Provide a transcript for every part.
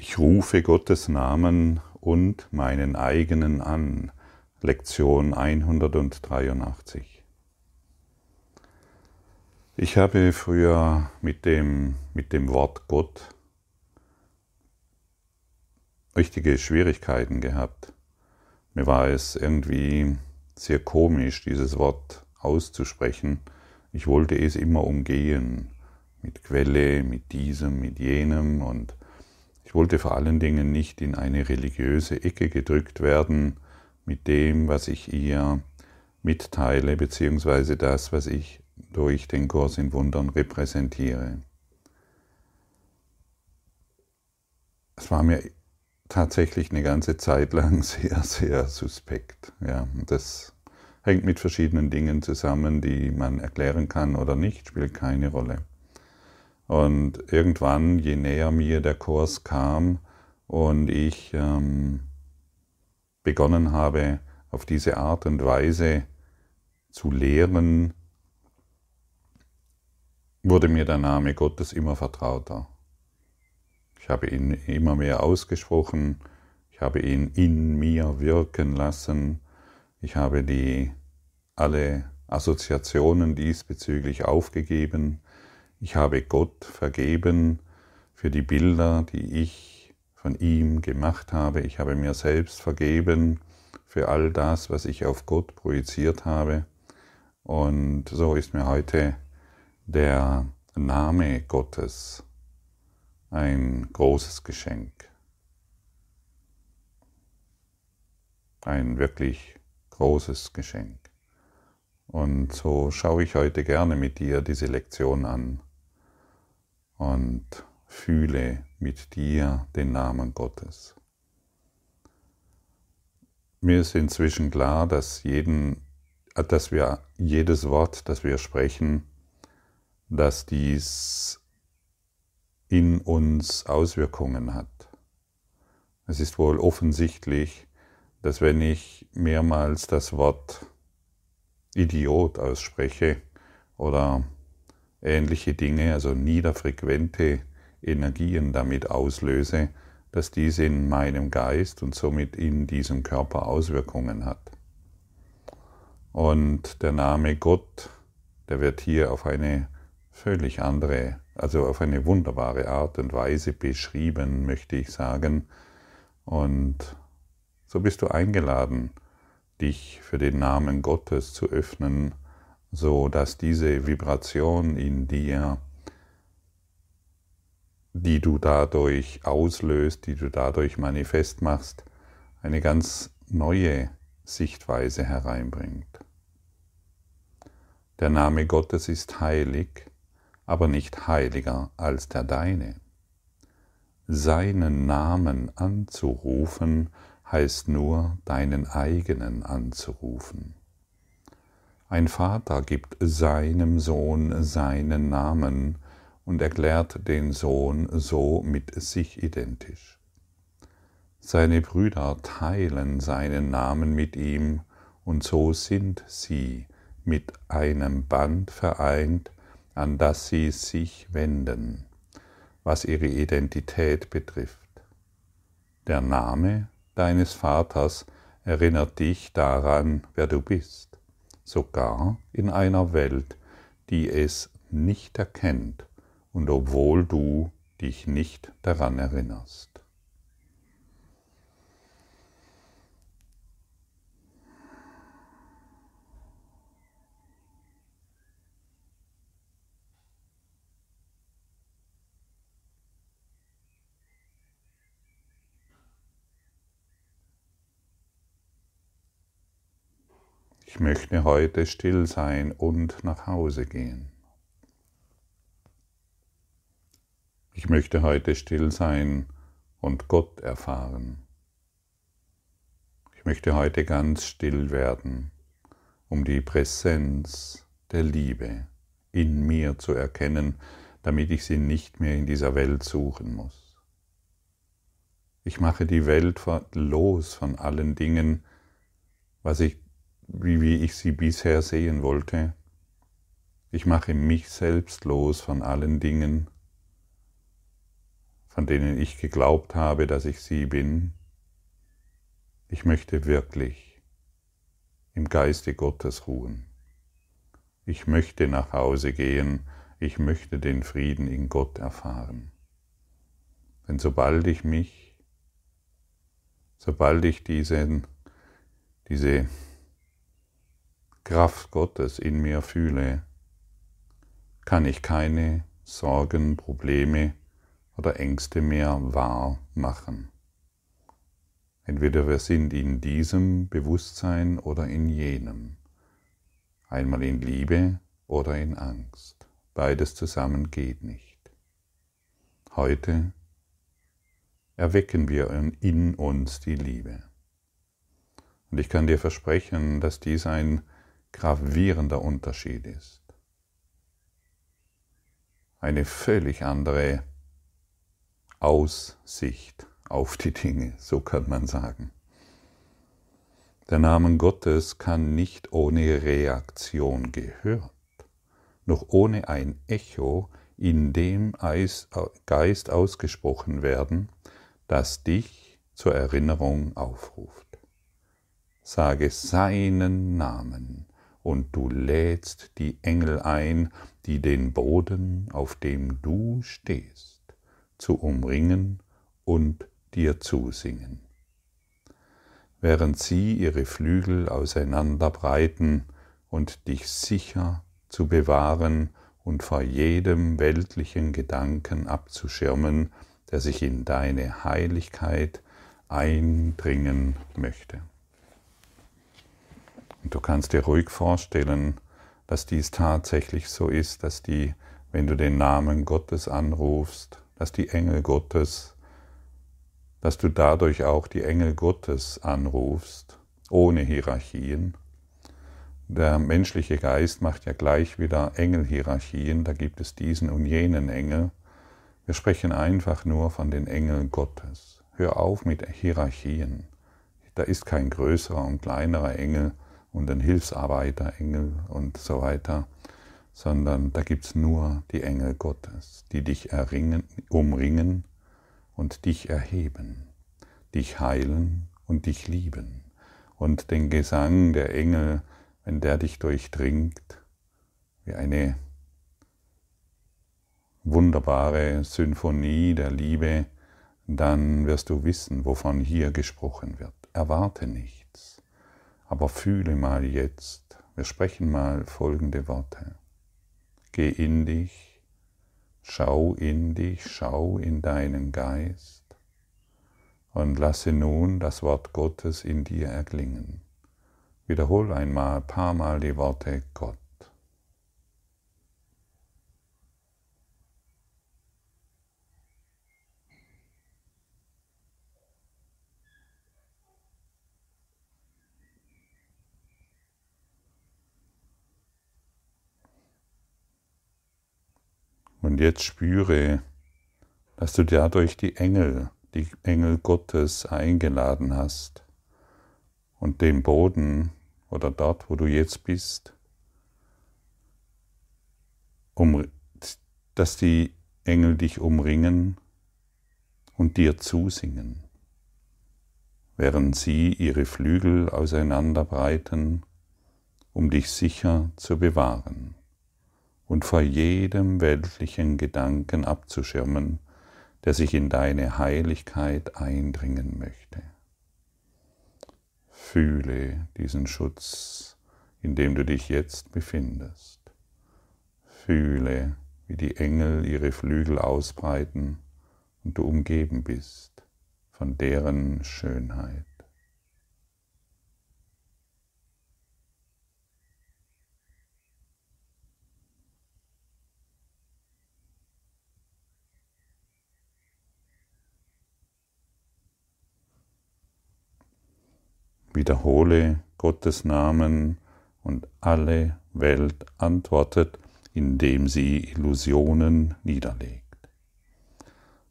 Ich rufe Gottes Namen und meinen eigenen an. Lektion 183. Ich habe früher mit dem, mit dem Wort Gott richtige Schwierigkeiten gehabt. Mir war es irgendwie sehr komisch, dieses Wort auszusprechen. Ich wollte es immer umgehen, mit Quelle, mit diesem, mit jenem und ich wollte vor allen Dingen nicht in eine religiöse Ecke gedrückt werden mit dem, was ich ihr mitteile, beziehungsweise das, was ich durch den Kurs in Wundern repräsentiere. Es war mir tatsächlich eine ganze Zeit lang sehr, sehr suspekt. Ja, das hängt mit verschiedenen Dingen zusammen, die man erklären kann oder nicht, spielt keine Rolle. Und irgendwann, je näher mir der Kurs kam und ich ähm, begonnen habe, auf diese Art und Weise zu lehren, wurde mir der Name Gottes immer vertrauter. Ich habe ihn immer mehr ausgesprochen, ich habe ihn in mir wirken lassen, ich habe die alle Assoziationen diesbezüglich aufgegeben, ich habe Gott vergeben für die Bilder, die ich von ihm gemacht habe. Ich habe mir selbst vergeben für all das, was ich auf Gott projiziert habe. Und so ist mir heute der Name Gottes ein großes Geschenk. Ein wirklich großes Geschenk. Und so schaue ich heute gerne mit dir diese Lektion an und fühle mit dir den Namen Gottes. Mir ist inzwischen klar, dass, jeden, dass wir jedes Wort, das wir sprechen, dass dies in uns Auswirkungen hat. Es ist wohl offensichtlich, dass wenn ich mehrmals das Wort Idiot ausspreche oder ähnliche Dinge, also niederfrequente Energien damit auslöse, dass dies in meinem Geist und somit in diesem Körper Auswirkungen hat. Und der Name Gott, der wird hier auf eine völlig andere, also auf eine wunderbare Art und Weise beschrieben, möchte ich sagen. Und so bist du eingeladen, dich für den Namen Gottes zu öffnen, so dass diese Vibration in dir, die du dadurch auslöst, die du dadurch manifest machst, eine ganz neue Sichtweise hereinbringt. Der Name Gottes ist heilig, aber nicht heiliger als der deine. Seinen Namen anzurufen heißt nur deinen eigenen anzurufen. Ein Vater gibt seinem Sohn seinen Namen und erklärt den Sohn so mit sich identisch. Seine Brüder teilen seinen Namen mit ihm und so sind sie mit einem Band vereint, an das sie sich wenden, was ihre Identität betrifft. Der Name deines Vaters erinnert dich daran, wer du bist sogar in einer Welt, die es nicht erkennt und obwohl du dich nicht daran erinnerst. Ich möchte heute still sein und nach Hause gehen. Ich möchte heute still sein und Gott erfahren. Ich möchte heute ganz still werden, um die Präsenz der Liebe in mir zu erkennen, damit ich sie nicht mehr in dieser Welt suchen muss. Ich mache die Welt los von allen Dingen, was ich wie, wie ich sie bisher sehen wollte. Ich mache mich selbst los von allen Dingen, von denen ich geglaubt habe, dass ich sie bin. Ich möchte wirklich im Geiste Gottes ruhen. Ich möchte nach Hause gehen, ich möchte den Frieden in Gott erfahren. Denn sobald ich mich, sobald ich diesen, diese Kraft Gottes in mir fühle, kann ich keine Sorgen, Probleme oder Ängste mehr wahr machen. Entweder wir sind in diesem Bewusstsein oder in jenem, einmal in Liebe oder in Angst. Beides zusammen geht nicht. Heute erwecken wir in uns die Liebe. Und ich kann dir versprechen, dass dies ein gravierender Unterschied ist. Eine völlig andere Aussicht auf die Dinge, so kann man sagen. Der Name Gottes kann nicht ohne Reaktion gehört, noch ohne ein Echo in dem Geist ausgesprochen werden, das dich zur Erinnerung aufruft. Sage seinen Namen und du lädst die Engel ein, die den Boden, auf dem du stehst, zu umringen und dir zusingen. Während sie ihre Flügel auseinanderbreiten und dich sicher zu bewahren und vor jedem weltlichen Gedanken abzuschirmen, der sich in deine Heiligkeit eindringen möchte. Du kannst dir ruhig vorstellen, dass dies tatsächlich so ist, dass die, wenn du den Namen Gottes anrufst, dass die Engel Gottes, dass du dadurch auch die Engel Gottes anrufst, ohne Hierarchien. Der menschliche Geist macht ja gleich wieder Engelhierarchien, da gibt es diesen und jenen Engel. Wir sprechen einfach nur von den Engeln Gottes. Hör auf mit Hierarchien. Da ist kein größerer und kleinerer Engel und ein Hilfsarbeiterengel und so weiter, sondern da gibt es nur die Engel Gottes, die dich erringen, umringen und dich erheben, dich heilen und dich lieben. Und den Gesang der Engel, wenn der dich durchdringt, wie eine wunderbare Symphonie der Liebe, dann wirst du wissen, wovon hier gesprochen wird. Erwarte nichts, aber fühle mal jetzt, wir sprechen mal folgende Worte. Geh in dich, schau in dich, schau in deinen Geist und lasse nun das Wort Gottes in dir erklingen. Wiederhol einmal, paar Mal die Worte Gott. Und jetzt spüre, dass du dadurch die Engel, die Engel Gottes eingeladen hast und den Boden oder dort, wo du jetzt bist, um, dass die Engel dich umringen und dir zusingen, während sie ihre Flügel auseinanderbreiten, um dich sicher zu bewahren und vor jedem weltlichen Gedanken abzuschirmen, der sich in deine Heiligkeit eindringen möchte. Fühle diesen Schutz, in dem du dich jetzt befindest. Fühle, wie die Engel ihre Flügel ausbreiten und du umgeben bist von deren Schönheit. Wiederhole Gottes Namen und alle Welt antwortet, indem sie Illusionen niederlegt.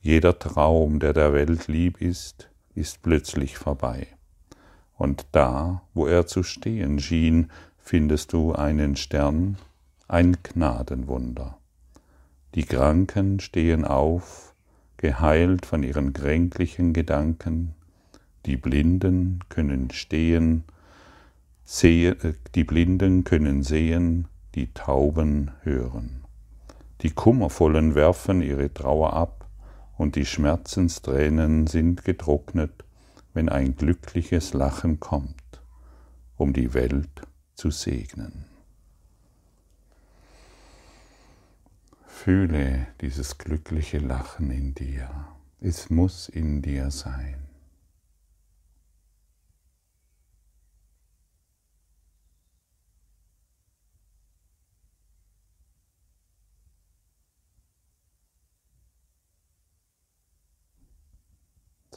Jeder Traum, der der Welt lieb ist, ist plötzlich vorbei. Und da, wo er zu stehen schien, findest du einen Stern, ein Gnadenwunder. Die Kranken stehen auf, geheilt von ihren kränklichen Gedanken. Die Blinden können stehen, sehen, die Blinden können sehen, die Tauben hören. Die Kummervollen werfen ihre Trauer ab und die Schmerzenstränen sind getrocknet, wenn ein glückliches Lachen kommt, um die Welt zu segnen. Fühle dieses glückliche Lachen in dir. Es muss in dir sein.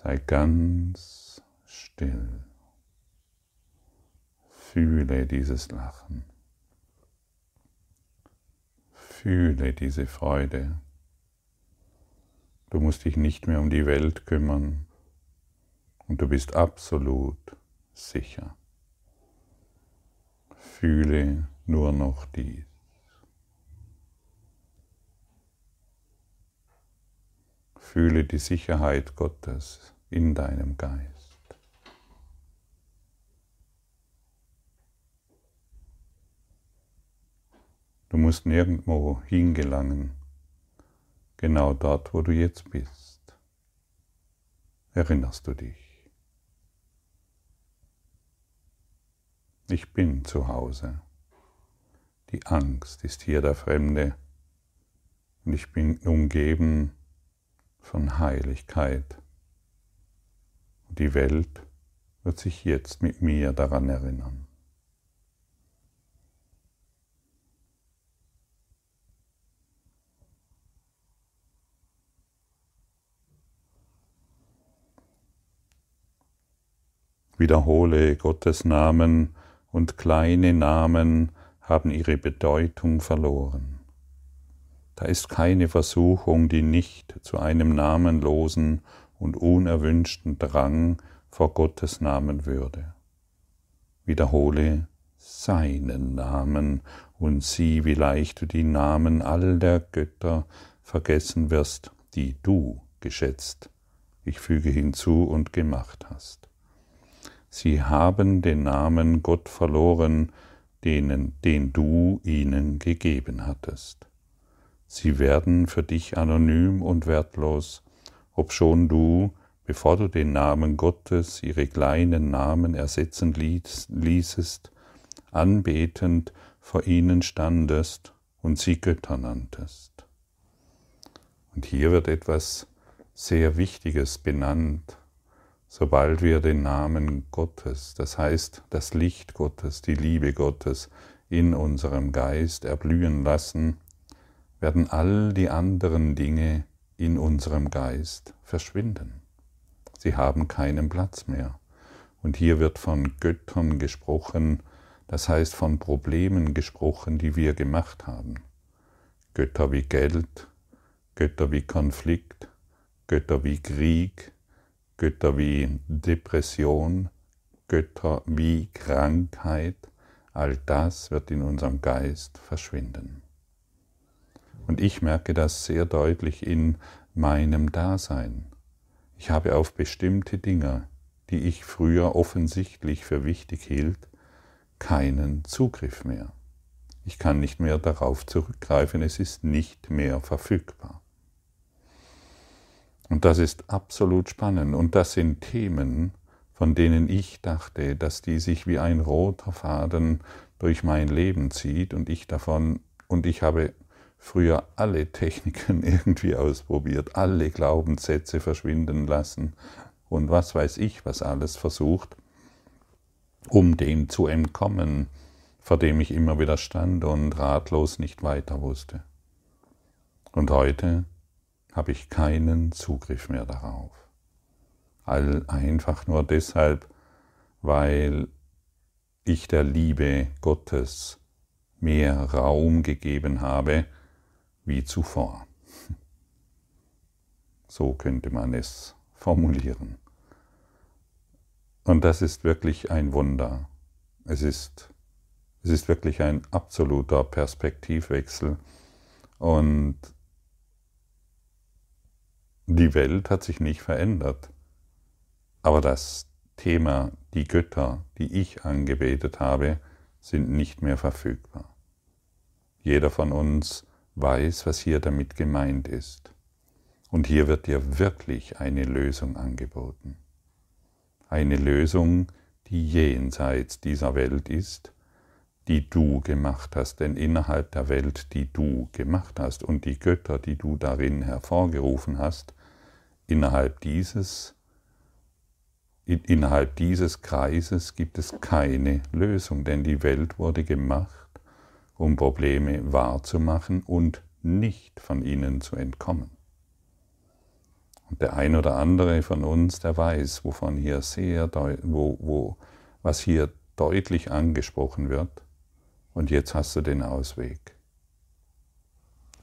Sei ganz still. Fühle dieses Lachen. Fühle diese Freude. Du musst dich nicht mehr um die Welt kümmern und du bist absolut sicher. Fühle nur noch dies. Fühle die Sicherheit Gottes in deinem Geist. Du musst nirgendwo hingelangen, genau dort, wo du jetzt bist. Erinnerst du dich? Ich bin zu Hause. Die Angst ist hier der Fremde und ich bin umgeben von Heiligkeit. Die Welt wird sich jetzt mit mir daran erinnern. Wiederhole Gottes Namen und kleine Namen haben ihre Bedeutung verloren. Da ist keine Versuchung, die nicht zu einem namenlosen und unerwünschten Drang vor Gottes Namen würde. Wiederhole seinen Namen und sieh, wie leicht du die Namen all der Götter vergessen wirst, die du geschätzt, ich füge hinzu und gemacht hast. Sie haben den Namen Gott verloren, denen, den du ihnen gegeben hattest. Sie werden für dich anonym und wertlos, obschon du, bevor du den Namen Gottes, ihre kleinen Namen ersetzen ließest, anbetend vor ihnen standest und sie Götter nanntest. Und hier wird etwas sehr Wichtiges benannt, sobald wir den Namen Gottes, das heißt das Licht Gottes, die Liebe Gottes in unserem Geist erblühen lassen, werden all die anderen Dinge in unserem Geist verschwinden. Sie haben keinen Platz mehr. Und hier wird von Göttern gesprochen, das heißt von Problemen gesprochen, die wir gemacht haben. Götter wie Geld, Götter wie Konflikt, Götter wie Krieg, Götter wie Depression, Götter wie Krankheit, all das wird in unserem Geist verschwinden. Und ich merke das sehr deutlich in meinem Dasein. Ich habe auf bestimmte Dinge, die ich früher offensichtlich für wichtig hielt, keinen Zugriff mehr. Ich kann nicht mehr darauf zurückgreifen, es ist nicht mehr verfügbar. Und das ist absolut spannend. Und das sind Themen, von denen ich dachte, dass die sich wie ein roter Faden durch mein Leben zieht und ich davon, und ich habe früher alle Techniken irgendwie ausprobiert, alle Glaubenssätze verschwinden lassen und was weiß ich, was alles versucht, um dem zu entkommen, vor dem ich immer wieder stand und ratlos nicht weiter wusste. Und heute habe ich keinen Zugriff mehr darauf. All einfach nur deshalb, weil ich der Liebe Gottes mehr Raum gegeben habe wie zuvor. So könnte man es formulieren. Und das ist wirklich ein Wunder. Es ist, es ist wirklich ein absoluter Perspektivwechsel. Und die Welt hat sich nicht verändert. Aber das Thema, die Götter, die ich angebetet habe, sind nicht mehr verfügbar. Jeder von uns weiß, was hier damit gemeint ist. Und hier wird dir wirklich eine Lösung angeboten. Eine Lösung, die jenseits dieser Welt ist, die du gemacht hast, denn innerhalb der Welt, die du gemacht hast und die Götter, die du darin hervorgerufen hast, innerhalb dieses innerhalb dieses Kreises gibt es keine Lösung, denn die Welt wurde gemacht, um Probleme wahrzumachen und nicht von ihnen zu entkommen. Und der ein oder andere von uns, der weiß, wovon hier sehr, wo, wo, was hier deutlich angesprochen wird, und jetzt hast du den Ausweg.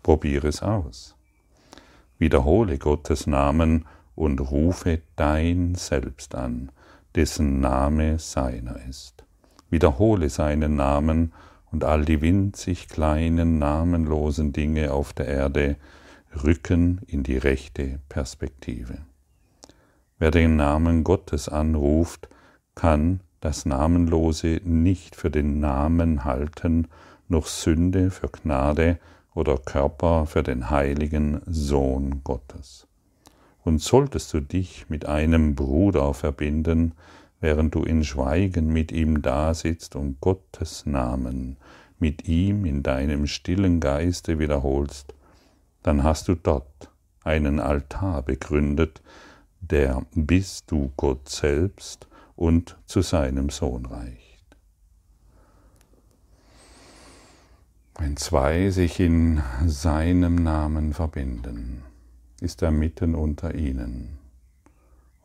Probiere es aus. Wiederhole Gottes Namen und rufe dein Selbst an, dessen Name seiner ist. Wiederhole seinen Namen und all die winzig kleinen, namenlosen Dinge auf der Erde rücken in die rechte Perspektive. Wer den Namen Gottes anruft, kann das Namenlose nicht für den Namen halten, noch Sünde für Gnade oder Körper für den heiligen Sohn Gottes. Und solltest du dich mit einem Bruder verbinden, während du in Schweigen mit ihm dasitzt und Gottes Namen mit ihm in deinem stillen Geiste wiederholst, dann hast du dort einen Altar begründet, der bis du Gott selbst und zu seinem Sohn reicht. Wenn zwei sich in seinem Namen verbinden, ist er mitten unter ihnen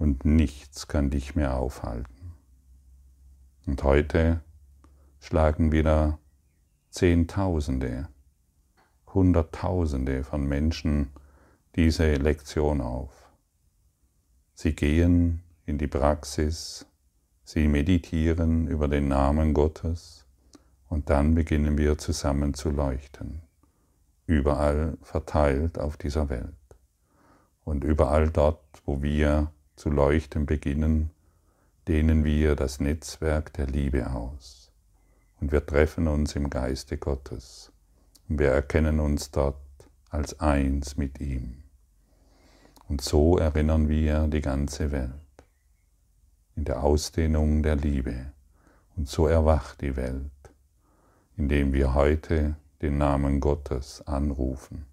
und nichts kann dich mehr aufhalten. Und heute schlagen wieder Zehntausende, Hunderttausende von Menschen diese Lektion auf. Sie gehen in die Praxis Sie meditieren über den Namen Gottes und dann beginnen wir zusammen zu leuchten, überall verteilt auf dieser Welt. Und überall dort, wo wir zu leuchten beginnen, dehnen wir das Netzwerk der Liebe aus. Und wir treffen uns im Geiste Gottes. Und wir erkennen uns dort als eins mit ihm. Und so erinnern wir die ganze Welt in der Ausdehnung der Liebe. Und so erwacht die Welt, indem wir heute den Namen Gottes anrufen.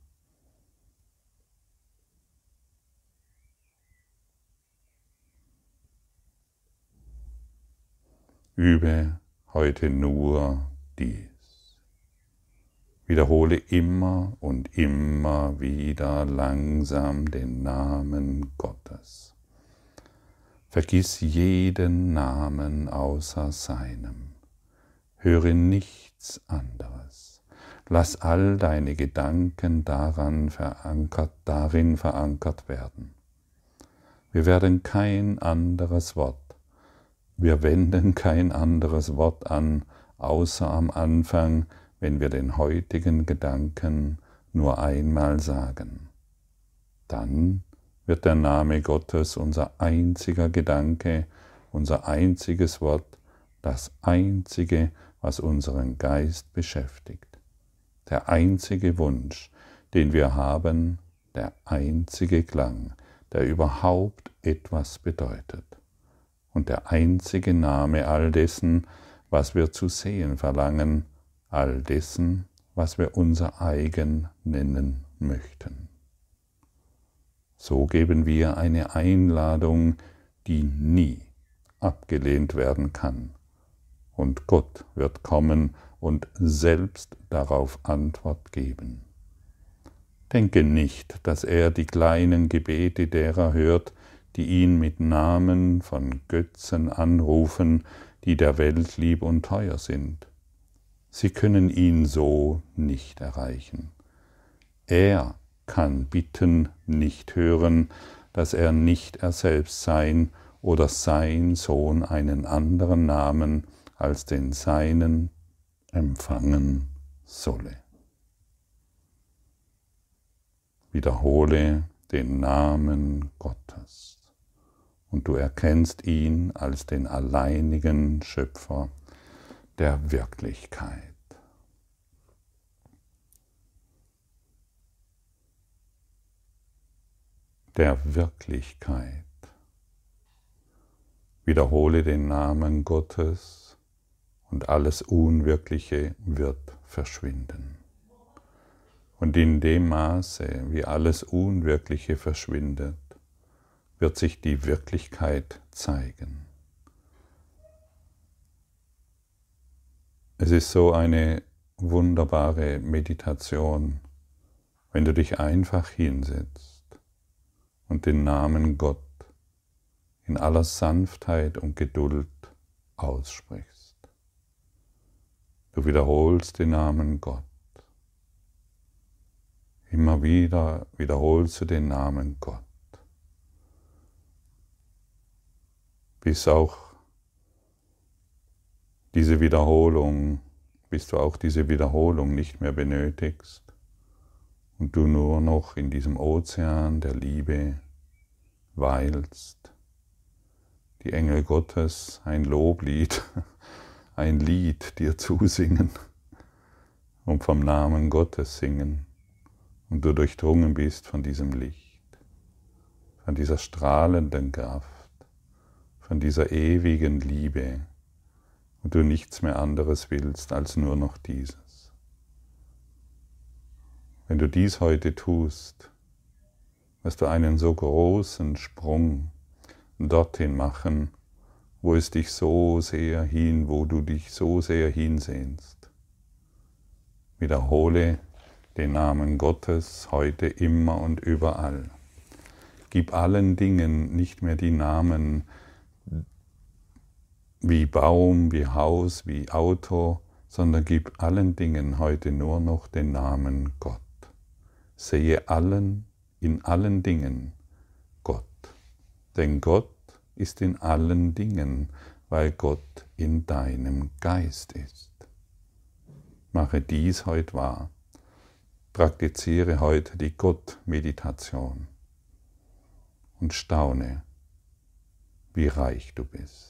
Übe heute nur dies. Wiederhole immer und immer wieder langsam den Namen Gottes. Vergiss jeden Namen außer seinem. Höre nichts anderes. Lass all deine Gedanken daran verankert, darin verankert werden. Wir werden kein anderes Wort, wir wenden kein anderes Wort an, außer am Anfang, wenn wir den heutigen Gedanken nur einmal sagen. Dann wird der Name Gottes unser einziger Gedanke, unser einziges Wort, das einzige, was unseren Geist beschäftigt. Der einzige Wunsch, den wir haben, der einzige Klang, der überhaupt etwas bedeutet. Und der einzige Name all dessen, was wir zu sehen verlangen, all dessen, was wir unser eigen nennen möchten. So geben wir eine Einladung, die nie abgelehnt werden kann. Und Gott wird kommen und selbst darauf Antwort geben. Denke nicht, dass er die kleinen Gebete derer hört, die ihn mit Namen von Götzen anrufen, die der Welt lieb und teuer sind. Sie können ihn so nicht erreichen. Er kann Bitten nicht hören, dass er nicht er selbst sein oder sein Sohn einen anderen Namen als den seinen empfangen solle. Wiederhole den Namen Gottes und du erkennst ihn als den alleinigen Schöpfer der Wirklichkeit. Der Wirklichkeit. Wiederhole den Namen Gottes und alles Unwirkliche wird verschwinden. Und in dem Maße, wie alles Unwirkliche verschwindet, wird sich die Wirklichkeit zeigen. Es ist so eine wunderbare Meditation, wenn du dich einfach hinsetzt und den Namen Gott in aller Sanftheit und Geduld aussprichst. Du wiederholst den Namen Gott. Immer wieder wiederholst du den Namen Gott. Bis auch diese Wiederholung, bis du auch diese Wiederholung nicht mehr benötigst und du nur noch in diesem Ozean der Liebe weilst. Die Engel Gottes ein Loblied, ein Lied dir zusingen und vom Namen Gottes singen und du durchdrungen bist von diesem Licht, von dieser strahlenden Kraft, von dieser ewigen Liebe und du nichts mehr anderes willst als nur noch dieses. Wenn du dies heute tust, wirst du einen so großen Sprung dorthin machen, wo es dich so sehr hin, wo du dich so sehr hinsehnst. Wiederhole den Namen Gottes heute immer und überall. Gib allen Dingen nicht mehr die Namen wie Baum, wie Haus, wie Auto, sondern gib allen Dingen heute nur noch den Namen Gott. Sehe allen, in allen Dingen Gott. Denn Gott ist in allen Dingen, weil Gott in deinem Geist ist. Mache dies heute wahr praktiziere heute die Gott-Meditation und staune, wie reich du bist.